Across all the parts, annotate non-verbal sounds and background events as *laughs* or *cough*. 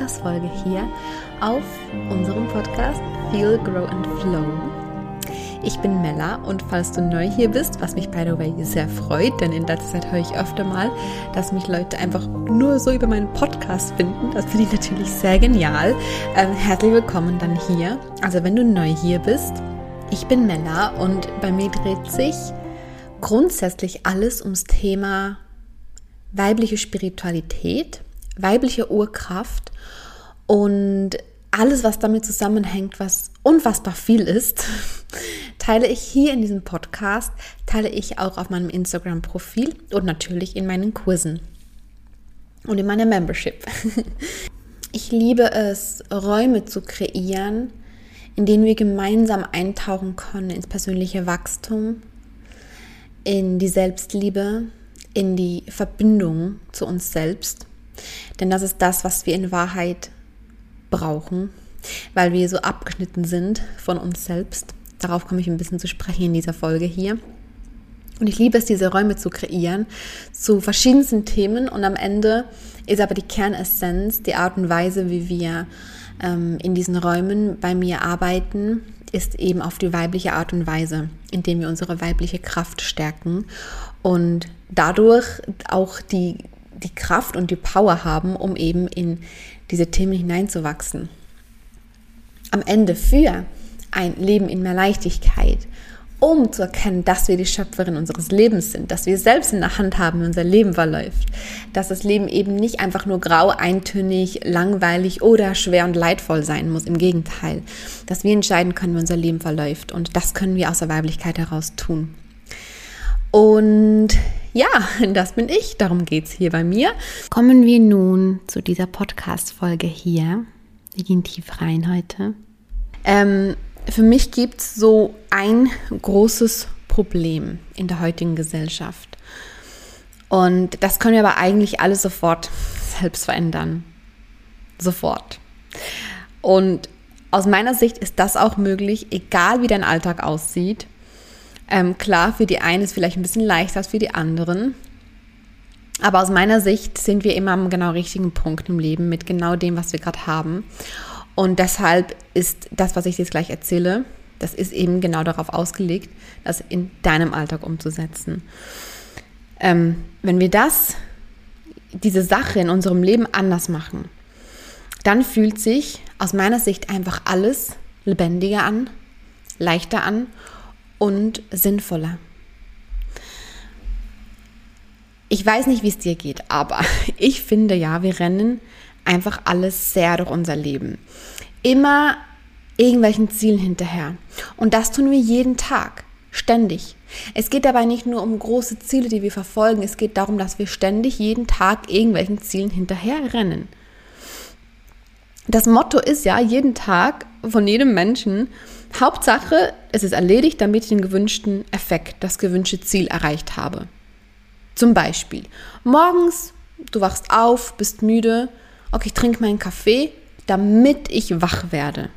Podcast-Folge hier auf unserem Podcast Feel, Grow and Flow. Ich bin Mella und falls du neu hier bist, was mich by the way sehr freut, denn in letzter Zeit höre ich öfter mal, dass mich Leute einfach nur so über meinen Podcast finden. Das finde ich natürlich sehr genial. Ähm, herzlich willkommen dann hier. Also wenn du neu hier bist, ich bin Mella und bei mir dreht sich grundsätzlich alles ums Thema weibliche Spiritualität, weibliche Urkraft und alles, was damit zusammenhängt, was unfassbar viel ist, *laughs* teile ich hier in diesem Podcast, teile ich auch auf meinem Instagram-Profil und natürlich in meinen Kursen und in meiner Membership. *laughs* Ich liebe es, Räume zu kreieren, in denen wir gemeinsam eintauchen können ins persönliche Wachstum, in die Selbstliebe, in die Verbindung zu uns selbst. Denn das ist das, was wir in Wahrheit brauchen, weil wir so abgeschnitten sind von uns selbst. Darauf komme ich ein bisschen zu sprechen in dieser Folge hier. Und ich liebe es, diese Räume zu kreieren zu verschiedensten Themen. Und am Ende ist aber die Kernessenz, die Art und Weise, wie wir ähm, in diesen Räumen bei mir arbeiten, ist eben auf die weibliche Art und Weise, indem wir unsere weibliche Kraft stärken und dadurch auch die, die Kraft und die Power haben, um eben in diese Themen hineinzuwachsen. Am Ende für ein Leben in mehr Leichtigkeit, um zu erkennen, dass wir die Schöpferin unseres Lebens sind, dass wir selbst in der Hand haben, wie unser Leben verläuft, dass das Leben eben nicht einfach nur grau, eintönig, langweilig oder schwer und leidvoll sein muss. Im Gegenteil, dass wir entscheiden können, wie unser Leben verläuft und das können wir aus der Weiblichkeit heraus tun. Und ja, *laughs* das bin ich. Darum geht es hier bei mir. Kommen wir nun zu dieser Podcast-Folge hier. Wir gehen tief rein heute. Ähm, für mich gibt es so ein großes Problem in der heutigen Gesellschaft. Und das können wir aber eigentlich alle sofort *laughs* selbst verändern. Sofort. Und aus meiner Sicht ist das auch möglich, egal wie dein Alltag aussieht. Ähm, klar, für die einen ist vielleicht ein bisschen leichter als für die anderen. Aber aus meiner Sicht sind wir immer am genau richtigen Punkt im Leben mit genau dem, was wir gerade haben. Und deshalb ist das, was ich jetzt gleich erzähle, das ist eben genau darauf ausgelegt, das in deinem Alltag umzusetzen. Ähm, wenn wir das, diese Sache in unserem Leben anders machen, dann fühlt sich aus meiner Sicht einfach alles lebendiger an, leichter an und sinnvoller. Ich weiß nicht, wie es dir geht, aber *laughs* ich finde ja, wir rennen einfach alles sehr durch unser Leben. Immer irgendwelchen Zielen hinterher. Und das tun wir jeden Tag, ständig. Es geht dabei nicht nur um große Ziele, die wir verfolgen, es geht darum, dass wir ständig jeden Tag irgendwelchen Zielen hinterher rennen. Das Motto ist ja jeden Tag von jedem Menschen, Hauptsache, es ist erledigt, damit ich den gewünschten Effekt, das gewünschte Ziel erreicht habe. Zum Beispiel, morgens, du wachst auf, bist müde, okay, ich trinke meinen Kaffee, damit ich wach werde.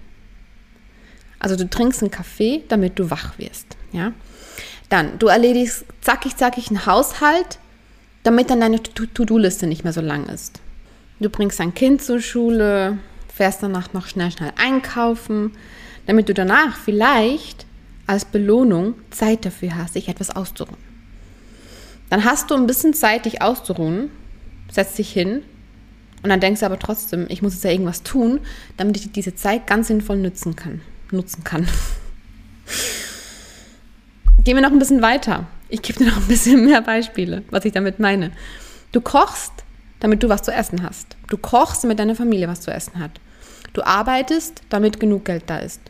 Also du trinkst einen Kaffee, damit du wach wirst. Ja? Dann, du erledigst zackig, zackig einen Haushalt, damit dann deine To-Do-Liste nicht mehr so lang ist. Du bringst dein Kind zur Schule, fährst danach noch schnell, schnell einkaufen, damit du danach vielleicht als Belohnung Zeit dafür hast, dich etwas auszuruhen. Dann hast du ein bisschen Zeit, dich auszuruhen, setzt dich hin und dann denkst du aber trotzdem, ich muss jetzt ja irgendwas tun, damit ich diese Zeit ganz sinnvoll nutzen kann. Nutzen kann. *laughs* Gehen wir noch ein bisschen weiter. Ich gebe dir noch ein bisschen mehr Beispiele, was ich damit meine. Du kochst, damit du was zu essen hast. Du kochst, damit deine Familie was zu essen hat. Du arbeitest, damit genug Geld da ist.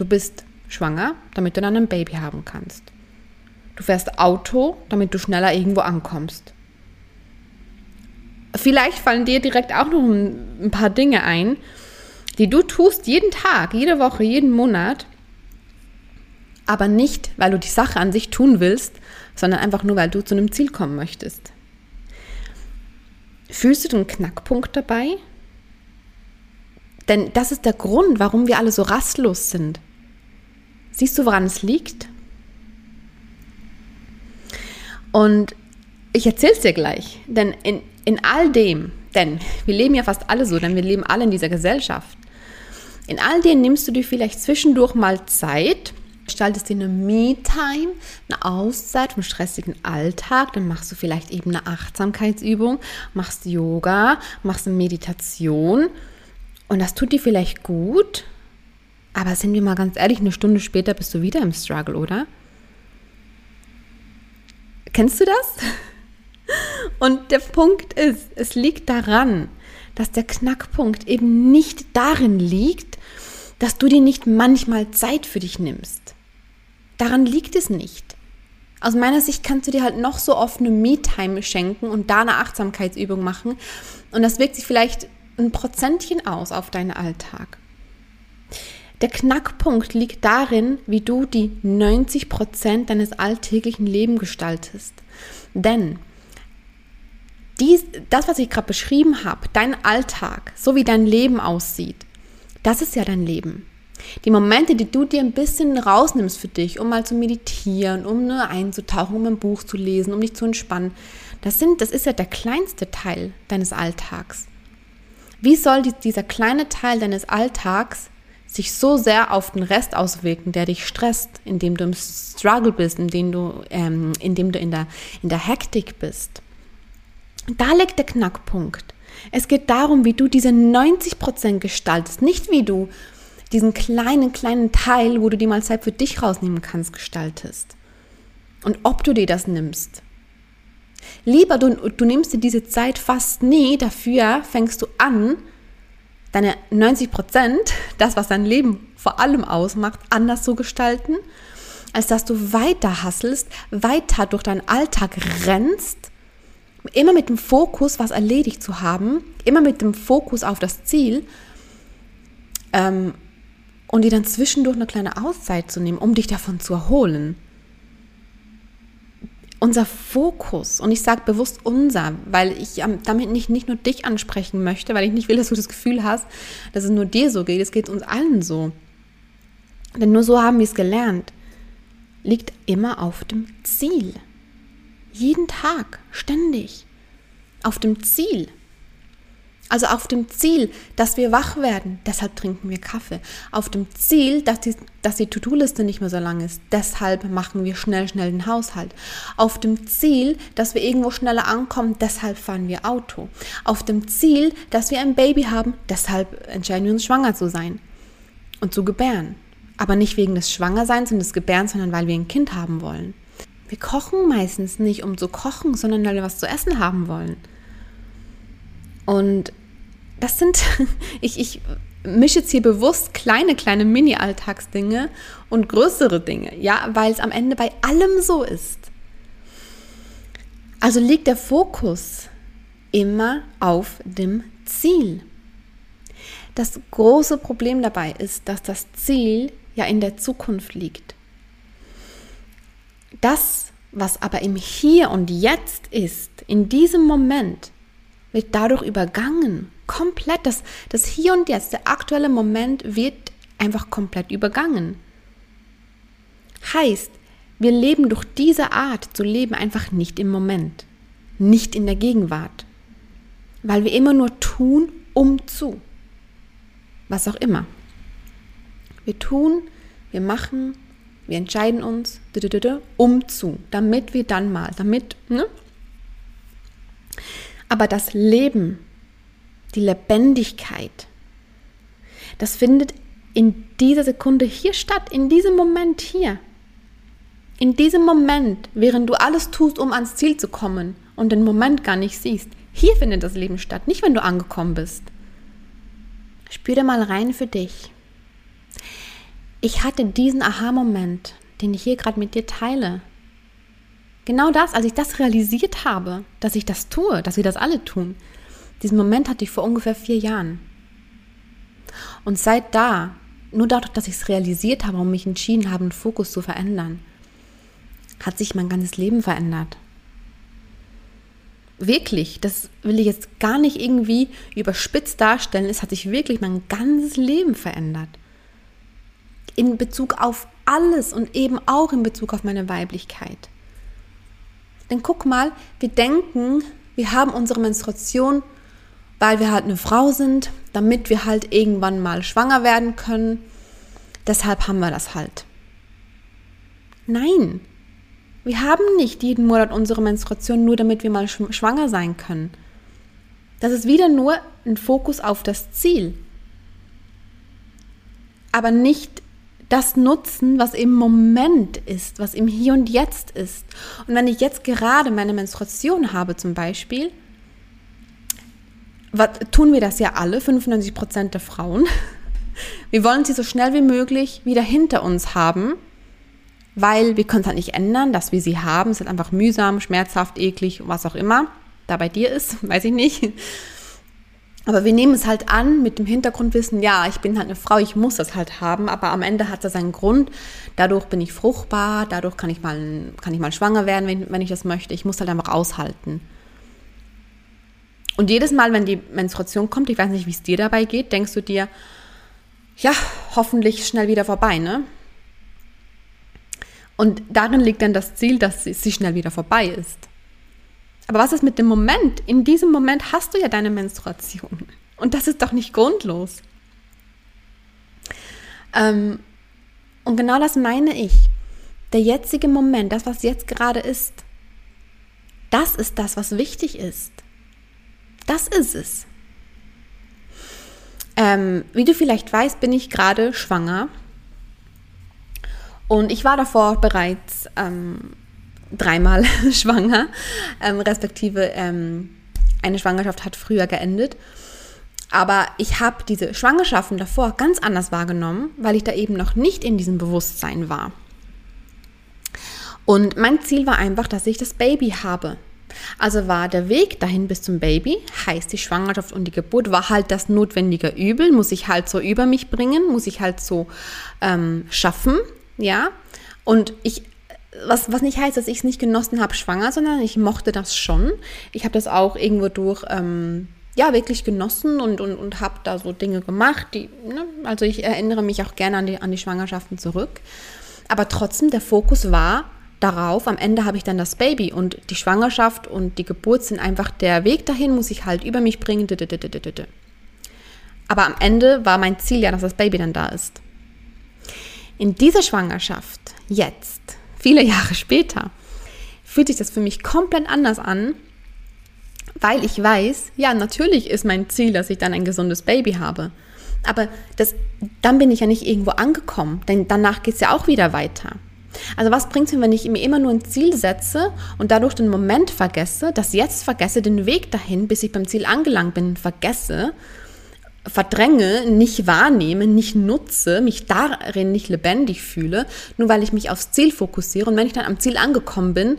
Du bist schwanger, damit du dann ein Baby haben kannst. Du fährst Auto, damit du schneller irgendwo ankommst. Vielleicht fallen dir direkt auch noch ein paar Dinge ein, die du tust jeden Tag, jede Woche, jeden Monat, aber nicht, weil du die Sache an sich tun willst, sondern einfach nur, weil du zu einem Ziel kommen möchtest. Fühlst du den Knackpunkt dabei? Denn das ist der Grund, warum wir alle so rastlos sind. Siehst du, woran es liegt? Und ich erzähle es dir gleich, denn in, in all dem, denn wir leben ja fast alle so, denn wir leben alle in dieser Gesellschaft. In all dem nimmst du dir vielleicht zwischendurch mal Zeit, gestaltest dir eine Me-Time, eine Auszeit vom stressigen Alltag, dann machst du vielleicht eben eine Achtsamkeitsübung, machst Yoga, machst eine Meditation und das tut dir vielleicht gut, aber sind wir mal ganz ehrlich, eine Stunde später bist du wieder im Struggle, oder? Kennst du das? *laughs* Und der Punkt ist, es liegt daran, dass der Knackpunkt eben nicht darin liegt, dass du dir nicht manchmal Zeit für dich nimmst. Daran liegt es nicht. Aus meiner Sicht kannst du dir halt noch so oft eine Me-Time schenken und da eine Achtsamkeitsübung machen. Und das wirkt sich vielleicht ein Prozentchen aus auf deinen Alltag. Der Knackpunkt liegt darin, wie du die 90 Prozent deines alltäglichen Lebens gestaltest. Denn dies, das, was ich gerade beschrieben habe, dein Alltag, so wie dein Leben aussieht, das ist ja dein Leben. Die Momente, die du dir ein bisschen rausnimmst für dich, um mal zu meditieren, um nur einzutauchen, um ein Buch zu lesen, um dich zu entspannen, das, sind, das ist ja der kleinste Teil deines Alltags. Wie soll dieser kleine Teil deines Alltags sich so sehr auf den Rest auswirken, der dich stresst, indem du im Struggle bist, indem du, ähm, indem du in, der, in der Hektik bist. Da liegt der Knackpunkt. Es geht darum, wie du diese 90% gestaltest, nicht wie du diesen kleinen, kleinen Teil, wo du dir mal Zeit für dich rausnehmen kannst, gestaltest. Und ob du dir das nimmst. Lieber du, du nimmst dir diese Zeit fast nie, dafür fängst du an, deine 90 Prozent, das, was dein Leben vor allem ausmacht, anders zu gestalten, als dass du weiter hasselst, weiter durch deinen Alltag rennst, immer mit dem Fokus, was erledigt zu haben, immer mit dem Fokus auf das Ziel ähm, und dir dann zwischendurch eine kleine Auszeit zu nehmen, um dich davon zu erholen unser Fokus, und ich sage bewusst unser, weil ich damit nicht, nicht nur dich ansprechen möchte, weil ich nicht will, dass du das Gefühl hast, dass es nur dir so geht, es geht uns allen so. Denn nur so haben wir es gelernt, liegt immer auf dem Ziel. Jeden Tag, ständig. Auf dem Ziel. Also auf dem Ziel, dass wir wach werden, deshalb trinken wir Kaffee. Auf dem Ziel, dass die, dass die To-Do-Liste nicht mehr so lang ist, deshalb machen wir schnell, schnell den Haushalt. Auf dem Ziel, dass wir irgendwo schneller ankommen, deshalb fahren wir Auto. Auf dem Ziel, dass wir ein Baby haben, deshalb entscheiden wir uns schwanger zu sein und zu gebären. Aber nicht wegen des Schwangerseins und des Gebärens, sondern weil wir ein Kind haben wollen. Wir kochen meistens nicht, um zu kochen, sondern weil wir was zu essen haben wollen. Und das sind, *laughs* ich, ich mische jetzt hier bewusst kleine, kleine Mini-Alltagsdinge und größere Dinge, ja, weil es am Ende bei allem so ist. Also liegt der Fokus immer auf dem Ziel. Das große Problem dabei ist, dass das Ziel ja in der Zukunft liegt. Das, was aber im Hier und Jetzt ist, in diesem Moment, wird dadurch übergangen komplett, das, das Hier und Jetzt, der aktuelle Moment wird einfach komplett übergangen. Heißt, wir leben durch diese Art zu leben einfach nicht im Moment, nicht in der Gegenwart, weil wir immer nur tun, um zu. Was auch immer. Wir tun, wir machen, wir entscheiden uns, um zu, damit wir dann mal, damit, ne? Aber das Leben die Lebendigkeit. Das findet in dieser Sekunde hier statt, in diesem Moment hier. In diesem Moment, während du alles tust, um ans Ziel zu kommen und den Moment gar nicht siehst, hier findet das Leben statt, nicht wenn du angekommen bist. Spür da mal rein für dich. Ich hatte diesen Aha-Moment, den ich hier gerade mit dir teile. Genau das, als ich das realisiert habe, dass ich das tue, dass wir das alle tun, diesen Moment hatte ich vor ungefähr vier Jahren. Und seit da, nur dadurch, dass ich es realisiert habe und mich entschieden habe, den Fokus zu verändern, hat sich mein ganzes Leben verändert. Wirklich, das will ich jetzt gar nicht irgendwie überspitzt darstellen. Es hat sich wirklich mein ganzes Leben verändert. In Bezug auf alles und eben auch in Bezug auf meine Weiblichkeit. Denn guck mal, wir denken, wir haben unsere Menstruation, weil wir halt eine Frau sind, damit wir halt irgendwann mal schwanger werden können. Deshalb haben wir das halt. Nein, wir haben nicht jeden Monat unsere Menstruation nur, damit wir mal schwanger sein können. Das ist wieder nur ein Fokus auf das Ziel. Aber nicht das nutzen, was im Moment ist, was im Hier und Jetzt ist. Und wenn ich jetzt gerade meine Menstruation habe zum Beispiel, was, tun wir das ja alle, 95 Prozent der Frauen. Wir wollen sie so schnell wie möglich wieder hinter uns haben, weil wir können es halt nicht ändern, dass wir sie haben. Es ist einfach mühsam, schmerzhaft, eklig, was auch immer da bei dir ist, *laughs* weiß ich nicht. Aber wir nehmen es halt an mit dem Hintergrundwissen, ja, ich bin halt eine Frau, ich muss das halt haben, aber am Ende hat das einen Grund. Dadurch bin ich fruchtbar, dadurch kann ich mal, kann ich mal schwanger werden, wenn, wenn ich das möchte. Ich muss halt einfach aushalten. Und jedes Mal, wenn die Menstruation kommt, ich weiß nicht, wie es dir dabei geht, denkst du dir, ja, hoffentlich schnell wieder vorbei, ne? Und darin liegt dann das Ziel, dass sie schnell wieder vorbei ist. Aber was ist mit dem Moment? In diesem Moment hast du ja deine Menstruation. Und das ist doch nicht grundlos. Ähm, und genau das meine ich. Der jetzige Moment, das, was jetzt gerade ist, das ist das, was wichtig ist. Das ist es. Ähm, wie du vielleicht weißt, bin ich gerade schwanger. Und ich war davor bereits ähm, dreimal *laughs* schwanger, ähm, respektive ähm, eine Schwangerschaft hat früher geendet. Aber ich habe diese Schwangerschaften davor ganz anders wahrgenommen, weil ich da eben noch nicht in diesem Bewusstsein war. Und mein Ziel war einfach, dass ich das Baby habe. Also war der Weg dahin bis zum Baby, heißt die Schwangerschaft und die Geburt, war halt das notwendige Übel, muss ich halt so über mich bringen, muss ich halt so ähm, schaffen, ja. Und ich was, was nicht heißt, dass ich es nicht genossen habe, schwanger, sondern ich mochte das schon. Ich habe das auch irgendwo durch, ähm, ja, wirklich genossen und, und, und habe da so Dinge gemacht. Die, ne? Also ich erinnere mich auch gerne an die, an die Schwangerschaften zurück. Aber trotzdem, der Fokus war darauf, am Ende habe ich dann das Baby und die Schwangerschaft und die Geburt sind einfach der Weg dahin, muss ich halt über mich bringen. Aber am Ende war mein Ziel ja, dass das Baby dann da ist. In dieser Schwangerschaft, jetzt, viele Jahre später, fühlt sich das für mich komplett anders an, weil ich weiß, ja, natürlich ist mein Ziel, dass ich dann ein gesundes Baby habe. Aber das, dann bin ich ja nicht irgendwo angekommen, denn danach geht es ja auch wieder weiter. Also was bringt es mir, wenn ich mir immer nur ein Ziel setze und dadurch den Moment vergesse, das jetzt vergesse, den Weg dahin, bis ich beim Ziel angelangt bin, vergesse verdränge, nicht wahrnehme, nicht nutze, mich darin nicht lebendig fühle, nur weil ich mich aufs Ziel fokussiere. Und wenn ich dann am Ziel angekommen bin,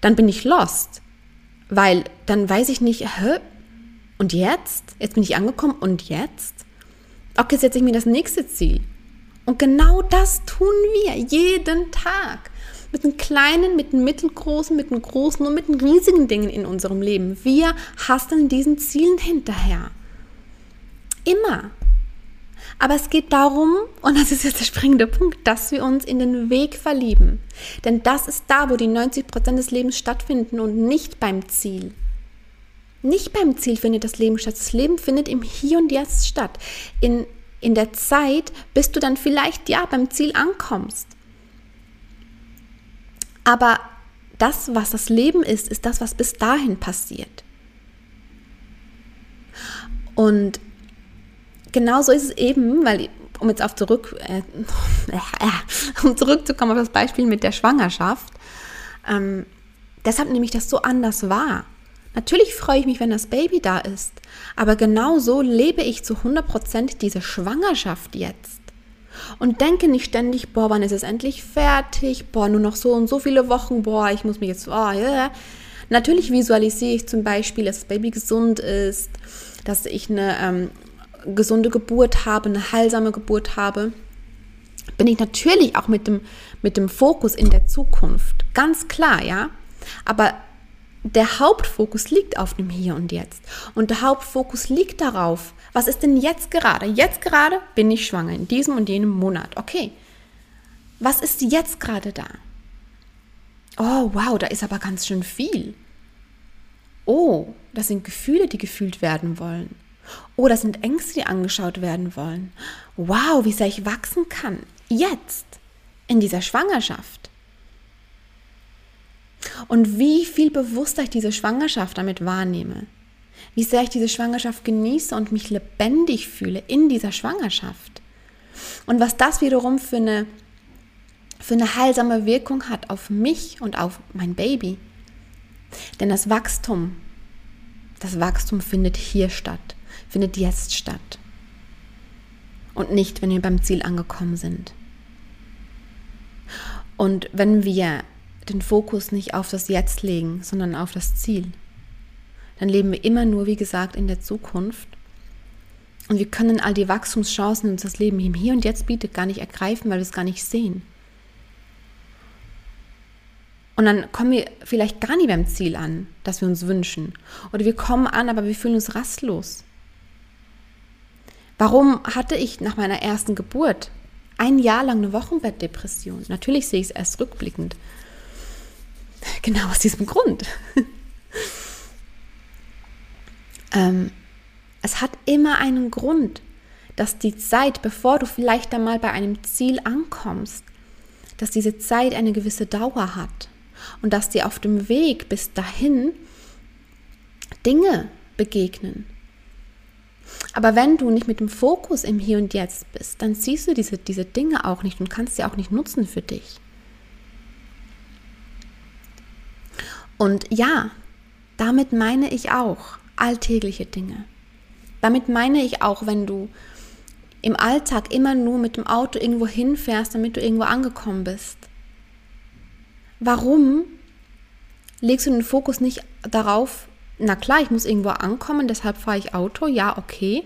dann bin ich lost. Weil dann weiß ich nicht, hä? Und jetzt? Jetzt bin ich angekommen und jetzt? Okay, setze ich mir das nächste Ziel. Und genau das tun wir jeden Tag. Mit den kleinen, mit den mittelgroßen, mit den großen und mit den riesigen Dingen in unserem Leben. Wir hasteln diesen Zielen hinterher. Immer. Aber es geht darum, und das ist jetzt der springende Punkt, dass wir uns in den Weg verlieben. Denn das ist da, wo die 90 Prozent des Lebens stattfinden und nicht beim Ziel. Nicht beim Ziel findet das Leben statt. Das Leben findet im Hier und Jetzt statt. In, in der Zeit, bis du dann vielleicht ja beim Ziel ankommst. Aber das, was das Leben ist, ist das, was bis dahin passiert. Und genau so ist es eben, weil um jetzt auf zurück, äh, *laughs* um zurückzukommen auf das Beispiel mit der Schwangerschaft, ähm, deshalb nehme ich das so anders wahr. Natürlich freue ich mich, wenn das Baby da ist, aber genau so lebe ich zu 100% diese Schwangerschaft jetzt. Und denke nicht ständig, boah, wann ist es endlich fertig? Boah, nur noch so und so viele Wochen, boah, ich muss mich jetzt, oh, yeah. Natürlich visualisiere ich zum Beispiel, dass das Baby gesund ist, dass ich eine ähm, gesunde Geburt habe, eine heilsame Geburt habe, bin ich natürlich auch mit dem, mit dem Fokus in der Zukunft. Ganz klar, ja. Aber der Hauptfokus liegt auf dem Hier und Jetzt. Und der Hauptfokus liegt darauf, was ist denn jetzt gerade? Jetzt gerade bin ich schwanger, in diesem und jenem Monat. Okay. Was ist jetzt gerade da? Oh, wow, da ist aber ganz schön viel. Oh, das sind Gefühle, die gefühlt werden wollen. Oh, das sind Ängste, die angeschaut werden wollen. Wow, wie sehr ich wachsen kann. Jetzt, in dieser Schwangerschaft. Und wie viel bewusster ich diese Schwangerschaft damit wahrnehme. Wie sehr ich diese Schwangerschaft genieße und mich lebendig fühle in dieser Schwangerschaft. Und was das wiederum für eine, für eine heilsame Wirkung hat auf mich und auf mein Baby. Denn das Wachstum, das Wachstum findet hier statt, findet jetzt statt. Und nicht, wenn wir beim Ziel angekommen sind. Und wenn wir den Fokus nicht auf das Jetzt legen, sondern auf das Ziel, dann leben wir immer nur, wie gesagt, in der Zukunft. Und wir können all die Wachstumschancen, die uns das Leben im Hier und Jetzt bietet, gar nicht ergreifen, weil wir es gar nicht sehen. Und dann kommen wir vielleicht gar nicht beim Ziel an, das wir uns wünschen. Oder wir kommen an, aber wir fühlen uns rastlos. Warum hatte ich nach meiner ersten Geburt ein Jahr lang eine Wochenbettdepression? Natürlich sehe ich es erst rückblickend. *laughs* Genau aus diesem Grund. *laughs* ähm, es hat immer einen Grund, dass die Zeit, bevor du vielleicht einmal bei einem Ziel ankommst, dass diese Zeit eine gewisse Dauer hat und dass dir auf dem Weg bis dahin Dinge begegnen. Aber wenn du nicht mit dem Fokus im Hier und Jetzt bist, dann siehst du diese, diese Dinge auch nicht und kannst sie auch nicht nutzen für dich. Und ja, damit meine ich auch alltägliche Dinge. Damit meine ich auch, wenn du im Alltag immer nur mit dem Auto irgendwo hinfährst, damit du irgendwo angekommen bist. Warum legst du den Fokus nicht darauf, na klar, ich muss irgendwo ankommen, deshalb fahre ich Auto, ja, okay.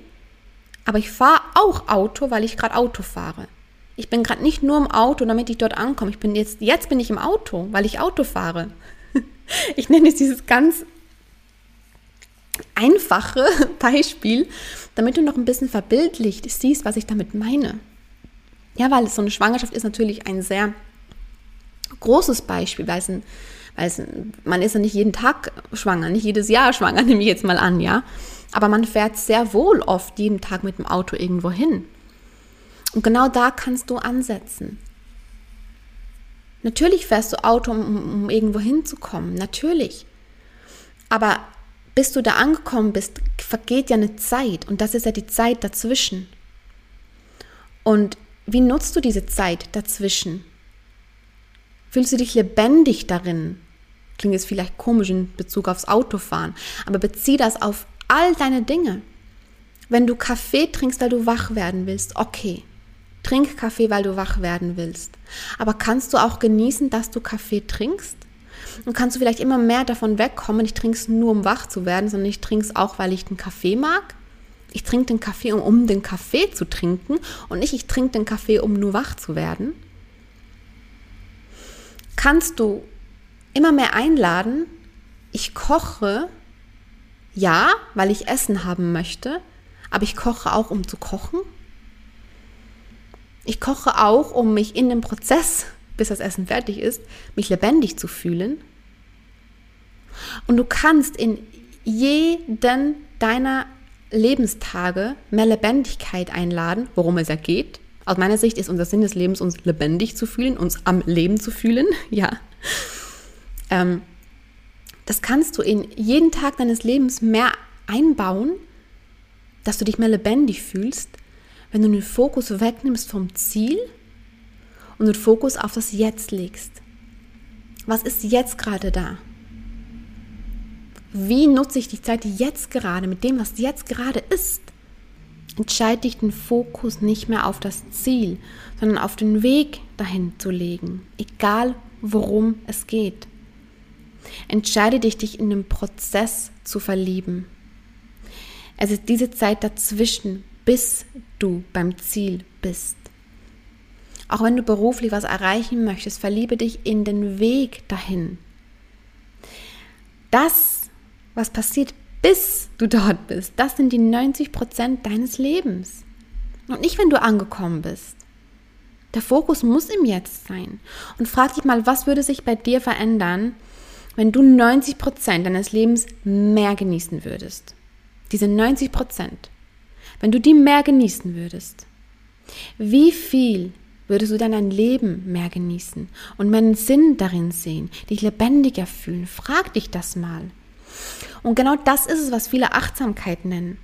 Aber ich fahre auch Auto, weil ich gerade Auto fahre. Ich bin gerade nicht nur im Auto, damit ich dort ankomme. Ich bin jetzt, jetzt bin ich im Auto, weil ich Auto fahre. *laughs* Ich nenne es dieses ganz einfache *laughs* Beispiel, damit du noch ein bisschen verbildlicht siehst, was ich damit meine. Ja, weil so eine Schwangerschaft ist natürlich ein sehr großes Beispiel, weil es ein weil es, man ist ja nicht jeden Tag schwanger, nicht jedes Jahr schwanger, *laughs* nehme ich jetzt mal an, ja. Aber man fährt sehr wohl oft jeden Tag mit dem Auto irgendwo hin. Und genau da kannst du ansetzen. Natürlich fährst du Auto, um, um irgendwo hinzukommen, natürlich. Aber bis du da angekommen bist, vergeht ja eine Zeit und das ist ja die Zeit dazwischen. Und wie nutzt du diese Zeit dazwischen? Fühlst du dich lebendig darin? Klingt jetzt vielleicht komisch in Bezug aufs Autofahren, aber bezieh das auf all deine Dinge. Wenn du Kaffee trinkst, weil du wach werden willst, okay. Trink Kaffee, weil du wach werden willst. Aber kannst du auch genießen, dass du Kaffee trinkst? Und kannst du vielleicht immer mehr davon wegkommen, ich trinke es nur, um wach zu werden, sondern ich trinke es auch, weil ich den Kaffee mag? Ich trinke den Kaffee, um, um den Kaffee zu trinken und nicht, ich trinke den Kaffee, um nur wach zu werden? Kannst du immer mehr einladen, ich koche, ja, weil ich Essen haben möchte, aber ich koche auch, um zu kochen. Ich koche auch, um mich in dem Prozess, bis das Essen fertig ist, mich lebendig zu fühlen. Und du kannst in jeden deiner Lebenstage mehr Lebendigkeit einladen, worum es ja geht. Aus meiner Sicht ist unser Sinn des Lebens, uns lebendig zu fühlen, uns am Leben zu fühlen, *laughs* ja. Ähm, das kannst du in jeden Tag deines Lebens mehr einbauen, dass du dich mehr lebendig fühlst, wenn du den Fokus wegnimmst vom Ziel und den Fokus auf das Jetzt legst. Was ist jetzt gerade da? Wie nutze ich die Zeit jetzt gerade mit dem, was jetzt gerade ist? Entscheide dich, den Fokus nicht mehr auf das Ziel, sondern auf den Weg dahin zu legen, egal worum es geht. Entscheide dich, dich in den Prozess zu verlieben. Es ist diese Zeit dazwischen, bis du beim Ziel bist. Auch wenn du beruflich was erreichen möchtest, verliebe dich in den Weg dahin. Das, was passiert, bis du dort bist, das sind die 90 Prozent deines Lebens. Und nicht, wenn du angekommen bist. Der Fokus muss im Jetzt sein. Und frag dich mal, was würde sich bei dir verändern, wenn du 90 Prozent deines Lebens mehr genießen würdest? Diese 90 Prozent. Wenn du die mehr genießen würdest, wie viel würdest du dann dein Leben mehr genießen und mehr einen Sinn darin sehen, dich lebendiger fühlen? Frag dich das mal. Und genau das ist es, was viele Achtsamkeit nennen.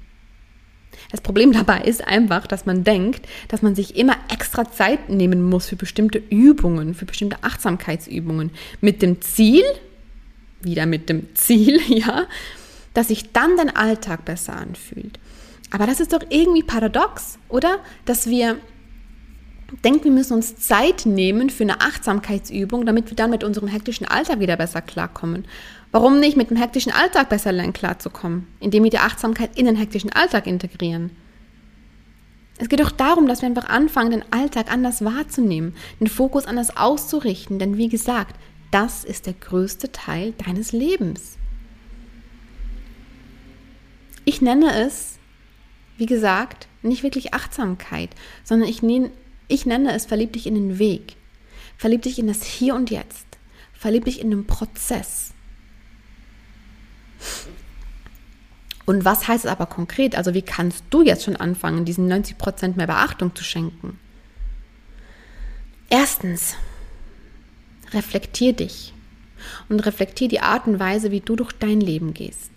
Das Problem dabei ist einfach, dass man denkt, dass man sich immer extra Zeit nehmen muss für bestimmte Übungen, für bestimmte Achtsamkeitsübungen, mit dem Ziel, wieder mit dem Ziel, *laughs* ja, dass sich dann dein Alltag besser anfühlt. Aber das ist doch irgendwie paradox, oder? Dass wir denken, wir müssen uns Zeit nehmen für eine Achtsamkeitsübung, damit wir dann mit unserem hektischen Alltag wieder besser klarkommen. Warum nicht mit dem hektischen Alltag besser lernen klarzukommen, indem wir die Achtsamkeit in den hektischen Alltag integrieren? Es geht doch darum, dass wir einfach anfangen, den Alltag anders wahrzunehmen, den Fokus anders auszurichten, denn wie gesagt, das ist der größte Teil deines Lebens. Ich nenne es, wie gesagt, nicht wirklich Achtsamkeit, sondern ich nenne, ich nenne es verlieb dich in den Weg. Verlieb dich in das Hier und Jetzt. Verlieb dich in den Prozess. Und was heißt es aber konkret? Also wie kannst du jetzt schon anfangen, diesen 90 Prozent mehr Beachtung zu schenken? Erstens, reflektier dich und reflektier die Art und Weise, wie du durch dein Leben gehst.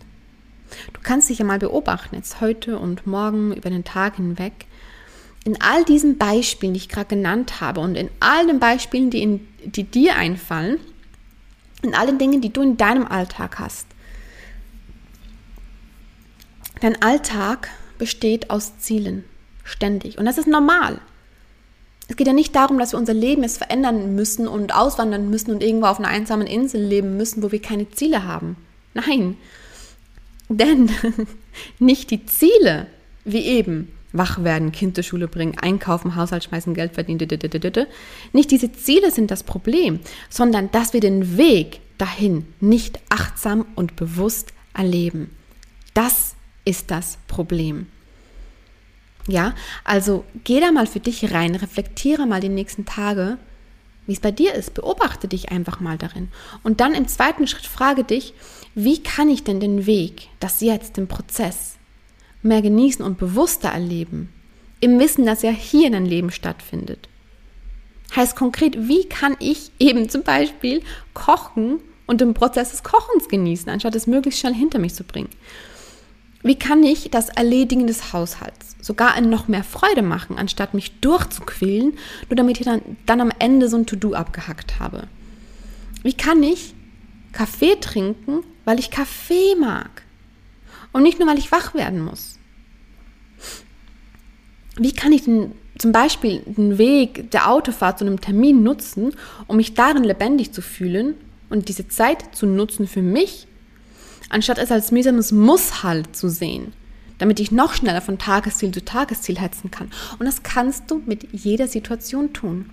Du kannst dich ja mal beobachten, jetzt heute und morgen über den Tag hinweg, in all diesen Beispielen, die ich gerade genannt habe und in all den Beispielen, die, in, die dir einfallen, in all den Dingen, die du in deinem Alltag hast. Dein Alltag besteht aus Zielen, ständig. Und das ist normal. Es geht ja nicht darum, dass wir unser Leben jetzt verändern müssen und auswandern müssen und irgendwo auf einer einsamen Insel leben müssen, wo wir keine Ziele haben. Nein, denn *laughs* nicht die Ziele, wie eben wach werden, Kind zur Schule bringen, einkaufen, Haushalt schmeißen, Geld verdienen, nicht diese Ziele sind das Problem, sondern dass wir den Weg dahin nicht achtsam und bewusst erleben. Das ist das Problem. Ja, also geh da mal für dich rein, reflektiere mal die nächsten Tage, wie es bei dir ist. Beobachte dich einfach mal darin. Und dann im zweiten Schritt frage dich, wie kann ich denn den Weg, das jetzt, den Prozess, mehr genießen und bewusster erleben? Im Wissen, dass ja hier in dein Leben stattfindet. Heißt konkret, wie kann ich eben zum Beispiel kochen und den Prozess des Kochens genießen, anstatt es möglichst schnell hinter mich zu bringen? Wie kann ich das Erledigen des Haushalts sogar in noch mehr Freude machen, anstatt mich durchzuquälen, nur damit ich dann, dann am Ende so ein To-Do abgehackt habe? Wie kann ich Kaffee trinken, weil ich Kaffee mag und nicht nur, weil ich wach werden muss? Wie kann ich den, zum Beispiel den Weg der Autofahrt zu einem Termin nutzen, um mich darin lebendig zu fühlen und diese Zeit zu nutzen für mich anstatt es als mühsames Muss halt zu sehen, damit ich noch schneller von Tagesziel zu Tagesziel hetzen kann. Und das kannst du mit jeder Situation tun.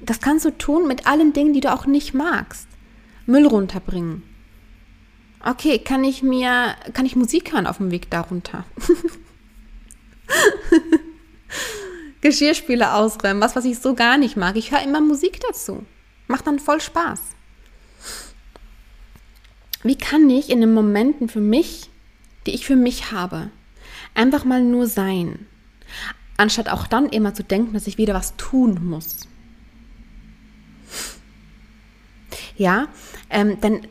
Das kannst du tun mit allen Dingen, die du auch nicht magst. Müll runterbringen. Okay, kann ich mir, kann ich Musik hören auf dem Weg darunter? *laughs* Geschirrspüler ausräumen, was, was ich so gar nicht mag. Ich höre immer Musik dazu. Macht dann voll Spaß wie kann ich in den Momenten für mich, die ich für mich habe, einfach mal nur sein, anstatt auch dann immer zu denken, dass ich wieder was tun muss. Ja, ähm, denn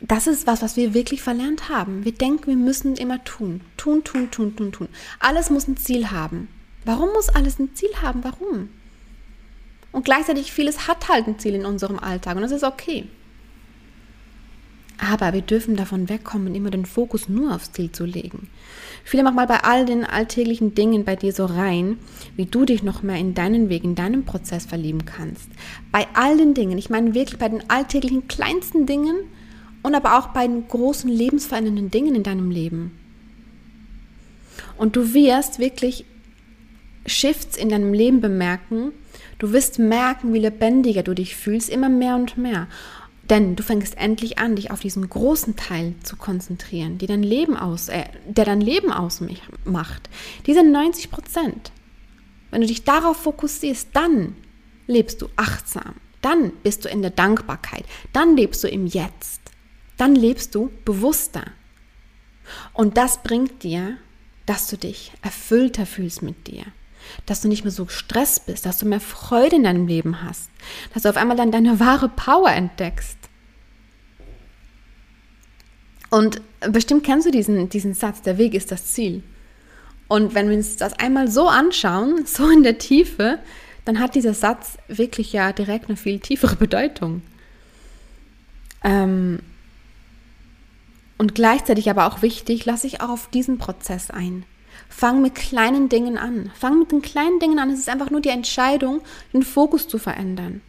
das ist was, was wir wirklich verlernt haben. Wir denken, wir müssen immer tun. Tun, tun, tun, tun, tun. Alles muss ein Ziel haben. Warum muss alles ein Ziel haben? Warum? Und gleichzeitig vieles hat halt ein Ziel in unserem Alltag und das ist okay. Aber wir dürfen davon wegkommen, immer den Fokus nur aufs Ziel zu legen. Viele mach mal bei all den alltäglichen Dingen bei dir so rein, wie du dich noch mehr in deinen Weg, in deinen Prozess verlieben kannst. Bei all den Dingen, ich meine wirklich bei den alltäglichen kleinsten Dingen und aber auch bei den großen lebensverändernden Dingen in deinem Leben. Und du wirst wirklich Shifts in deinem Leben bemerken. Du wirst merken, wie lebendiger du dich fühlst, immer mehr und mehr. Denn du fängst endlich an, dich auf diesen großen Teil zu konzentrieren, die dein Leben aus, äh, der dein Leben ausmacht. Diese 90 Prozent. Wenn du dich darauf fokussierst, dann lebst du achtsam. Dann bist du in der Dankbarkeit. Dann lebst du im Jetzt. Dann lebst du bewusster. Und das bringt dir, dass du dich erfüllter fühlst mit dir. Dass du nicht mehr so gestresst bist, dass du mehr Freude in deinem Leben hast. Dass du auf einmal dann deine wahre Power entdeckst. Und bestimmt kennst du diesen, diesen Satz, der Weg ist das Ziel. Und wenn wir uns das einmal so anschauen, *laughs* so in der Tiefe, dann hat dieser Satz wirklich ja direkt eine viel tiefere Bedeutung. Ähm, und gleichzeitig aber auch wichtig, lasse ich auch auf diesen Prozess ein. Fang mit kleinen Dingen an. Fang mit den kleinen Dingen an. Es ist einfach nur die Entscheidung, den Fokus zu verändern.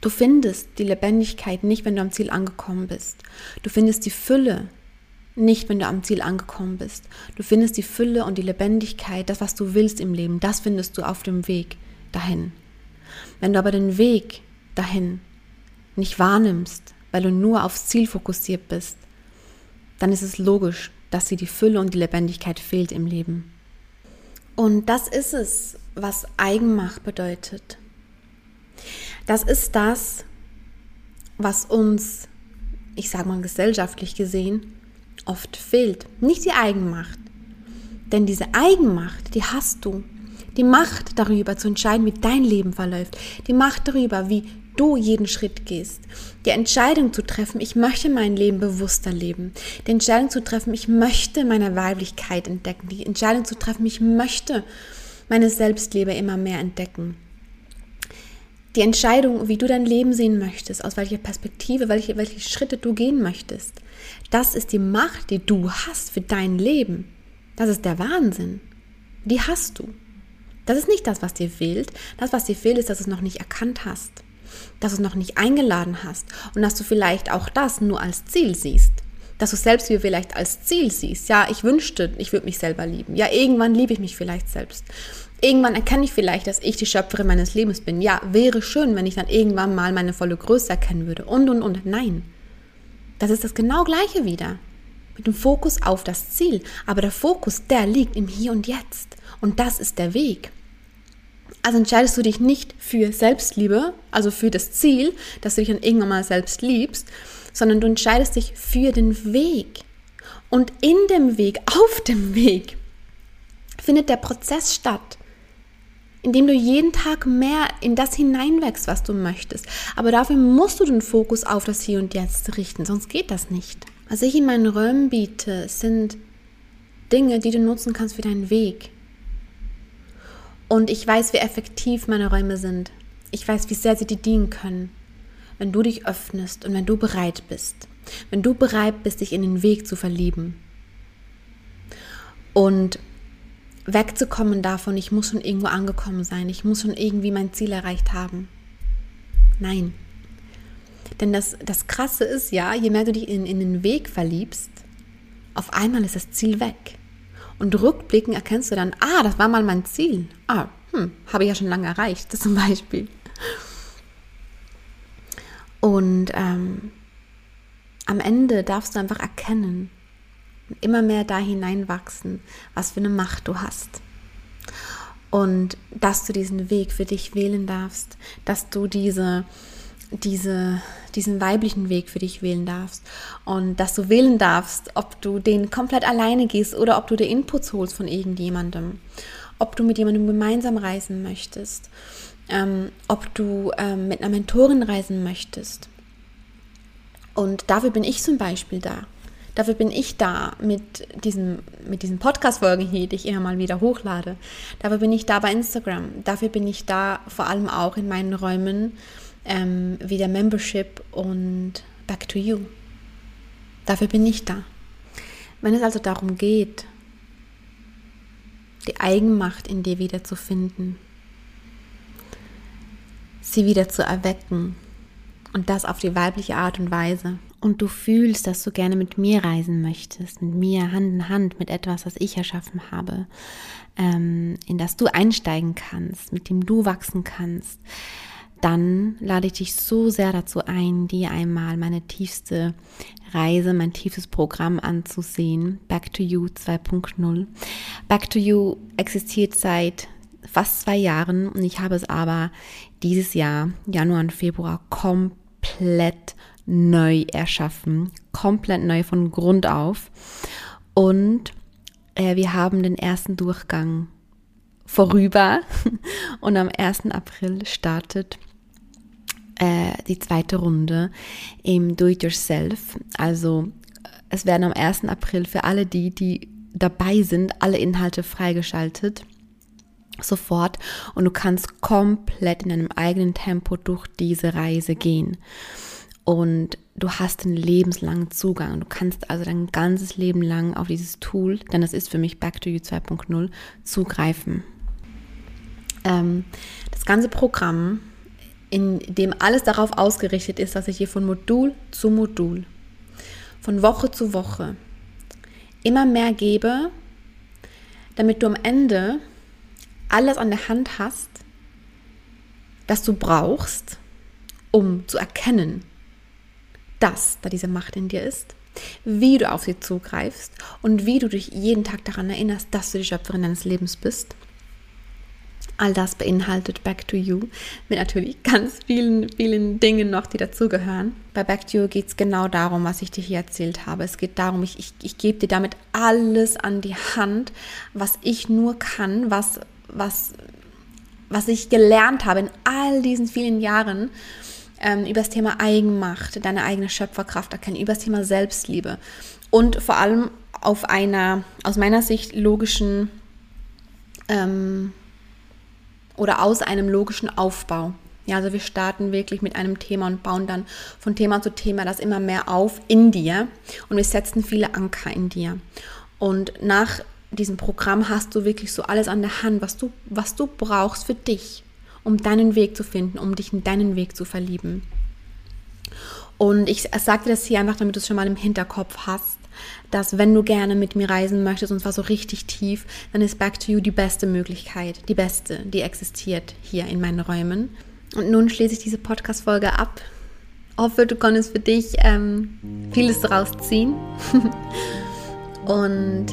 Du findest die Lebendigkeit nicht, wenn du am Ziel angekommen bist. Du findest die Fülle nicht, wenn du am Ziel angekommen bist. Du findest die Fülle und die Lebendigkeit, das, was du willst im Leben, das findest du auf dem Weg dahin. Wenn du aber den Weg dahin nicht wahrnimmst, weil du nur aufs Ziel fokussiert bist, dann ist es logisch, dass dir die Fülle und die Lebendigkeit fehlt im Leben. Und das ist es, was Eigenmacht bedeutet. Das ist das, was uns, ich sage mal gesellschaftlich gesehen, oft fehlt. Nicht die Eigenmacht. Denn diese Eigenmacht, die hast du. Die Macht darüber zu entscheiden, wie dein Leben verläuft. Die Macht darüber, wie du jeden Schritt gehst. Die Entscheidung zu treffen, ich möchte mein Leben bewusster leben. Die Entscheidung zu treffen, ich möchte meine Weiblichkeit entdecken. Die Entscheidung zu treffen, ich möchte meine Selbstliebe immer mehr entdecken die Entscheidung, wie du dein Leben sehen möchtest, aus welcher Perspektive, welche, welche Schritte du gehen möchtest, das ist die Macht, die du hast für dein Leben. Das ist der Wahnsinn. Die hast du. Das ist nicht das, was dir fehlt. Das, was dir fehlt, ist, dass du es noch nicht erkannt hast, dass du es noch nicht eingeladen hast und dass du vielleicht auch das nur als Ziel siehst. Dass du selbst wie vielleicht als Ziel siehst. Ja, ich wünschte, ich würde mich selber lieben. Ja, irgendwann liebe ich mich vielleicht selbst. Irgendwann erkenne ich vielleicht, dass ich die Schöpferin meines Lebens bin. Ja, wäre schön, wenn ich dann irgendwann mal meine volle Größe erkennen würde. Und, und, und. Nein. Das ist das genau gleiche wieder. Mit dem Fokus auf das Ziel. Aber der Fokus, der liegt im Hier und Jetzt. Und das ist der Weg. Also entscheidest du dich nicht für Selbstliebe, also für das Ziel, dass du dich dann irgendwann mal selbst liebst, sondern du entscheidest dich für den Weg. Und in dem Weg, *laughs* auf dem Weg, findet der Prozess statt indem du jeden Tag mehr in das hineinwächst, was du möchtest. Aber dafür musst du den Fokus auf das Hier und Jetzt richten, sonst geht das nicht. Was ich in meinen Räumen biete, sind Dinge, die du nutzen kannst für deinen Weg. Und ich weiß, wie effektiv meine Räume sind. Ich weiß, wie sehr sie dir dienen können, wenn du dich öffnest und wenn du bereit bist. Wenn du bereit bist, dich in den Weg zu verlieben. Und wegzukommen davon, ich muss schon irgendwo angekommen sein, ich muss schon irgendwie mein Ziel erreicht haben. Nein. Denn das, das Krasse ist ja, je mehr du dich in, in den Weg verliebst, auf einmal ist das Ziel weg. Und rückblicken erkennst du dann, ah, das war mal mein Ziel. Ah, hm, habe ich ja schon lange erreicht, das *laughs* zum Beispiel. Und ähm, am Ende darfst du einfach erkennen, immer mehr da hineinwachsen, was für eine Macht du hast. Und dass du diesen Weg für dich wählen darfst, dass du diese, diese, diesen weiblichen Weg für dich wählen darfst und dass du wählen darfst, ob du den komplett alleine gehst oder ob du dir Inputs holst von irgendjemandem, ob du mit jemandem gemeinsam reisen möchtest, ähm, ob du ähm, mit einer Mentorin reisen möchtest. Und dafür bin ich zum Beispiel da. Dafür bin ich da mit diesem, mit diesen Podcast-Folgen hier, die ich immer mal wieder hochlade. Dafür bin ich da bei Instagram. Dafür bin ich da vor allem auch in meinen Räumen ähm, wie der Membership und Back to You. Dafür bin ich da. Wenn es also darum geht, die Eigenmacht in dir wieder zu finden, sie wieder zu erwecken und das auf die weibliche Art und Weise, und du fühlst, dass du gerne mit mir reisen möchtest, mit mir Hand in Hand, mit etwas, was ich erschaffen habe, ähm, in das du einsteigen kannst, mit dem du wachsen kannst, dann lade ich dich so sehr dazu ein, dir einmal meine tiefste Reise, mein tiefstes Programm anzusehen, Back to You 2.0. Back to You existiert seit fast zwei Jahren und ich habe es aber dieses Jahr, Januar und Februar, komplett neu erschaffen, komplett neu von Grund auf. Und äh, wir haben den ersten Durchgang vorüber *laughs* und am 1. April startet äh, die zweite Runde im Do-It-Yourself. Also es werden am 1. April für alle die, die dabei sind, alle Inhalte freigeschaltet sofort und du kannst komplett in deinem eigenen Tempo durch diese Reise gehen. Und du hast einen lebenslangen Zugang. Du kannst also dein ganzes Leben lang auf dieses Tool, denn das ist für mich Back to You 2.0, zugreifen. Ähm, das ganze Programm, in dem alles darauf ausgerichtet ist, dass ich hier von Modul zu Modul, von Woche zu Woche immer mehr gebe, damit du am Ende alles an der Hand hast, das du brauchst, um zu erkennen, dass da diese Macht in dir ist, wie du auf sie zugreifst und wie du dich jeden Tag daran erinnerst, dass du die Schöpferin deines Lebens bist. All das beinhaltet Back to You mit natürlich ganz vielen, vielen Dingen noch, die dazugehören. Bei Back to You geht es genau darum, was ich dir hier erzählt habe. Es geht darum, ich, ich, ich gebe dir damit alles an die Hand, was ich nur kann, was, was, was ich gelernt habe in all diesen vielen Jahren ähm, über das Thema Eigenmacht, deine eigene Schöpferkraft erkennen, über das Thema Selbstliebe und vor allem auf einer aus meiner Sicht logischen ähm, oder aus einem logischen Aufbau. Ja, also wir starten wirklich mit einem Thema und bauen dann von Thema zu Thema das immer mehr auf in dir und wir setzen viele Anker in dir. Und nach diesem Programm hast du wirklich so alles an der Hand, was du, was du brauchst für dich um deinen Weg zu finden, um dich in deinen Weg zu verlieben. Und ich sage dir das hier einfach, damit du es schon mal im Hinterkopf hast, dass wenn du gerne mit mir reisen möchtest und zwar so richtig tief, dann ist Back to You die beste Möglichkeit, die beste, die existiert hier in meinen Räumen. Und nun schließe ich diese Podcast-Folge ab. Hoffe, du konntest für dich ähm, vieles daraus ziehen. *laughs* und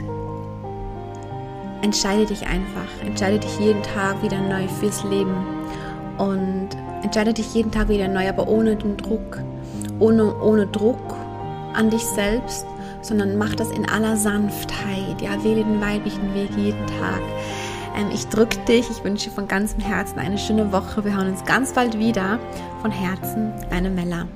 entscheide dich einfach. Entscheide dich jeden Tag wieder neu fürs Leben und entscheide dich jeden Tag wieder neu, aber ohne den Druck, ohne, ohne Druck an dich selbst, sondern mach das in aller Sanftheit. Ja, wähle den weiblichen Weg jeden Tag. Ähm, ich drücke dich, ich wünsche von ganzem Herzen eine schöne Woche. Wir hören uns ganz bald wieder. Von Herzen, deine Mella.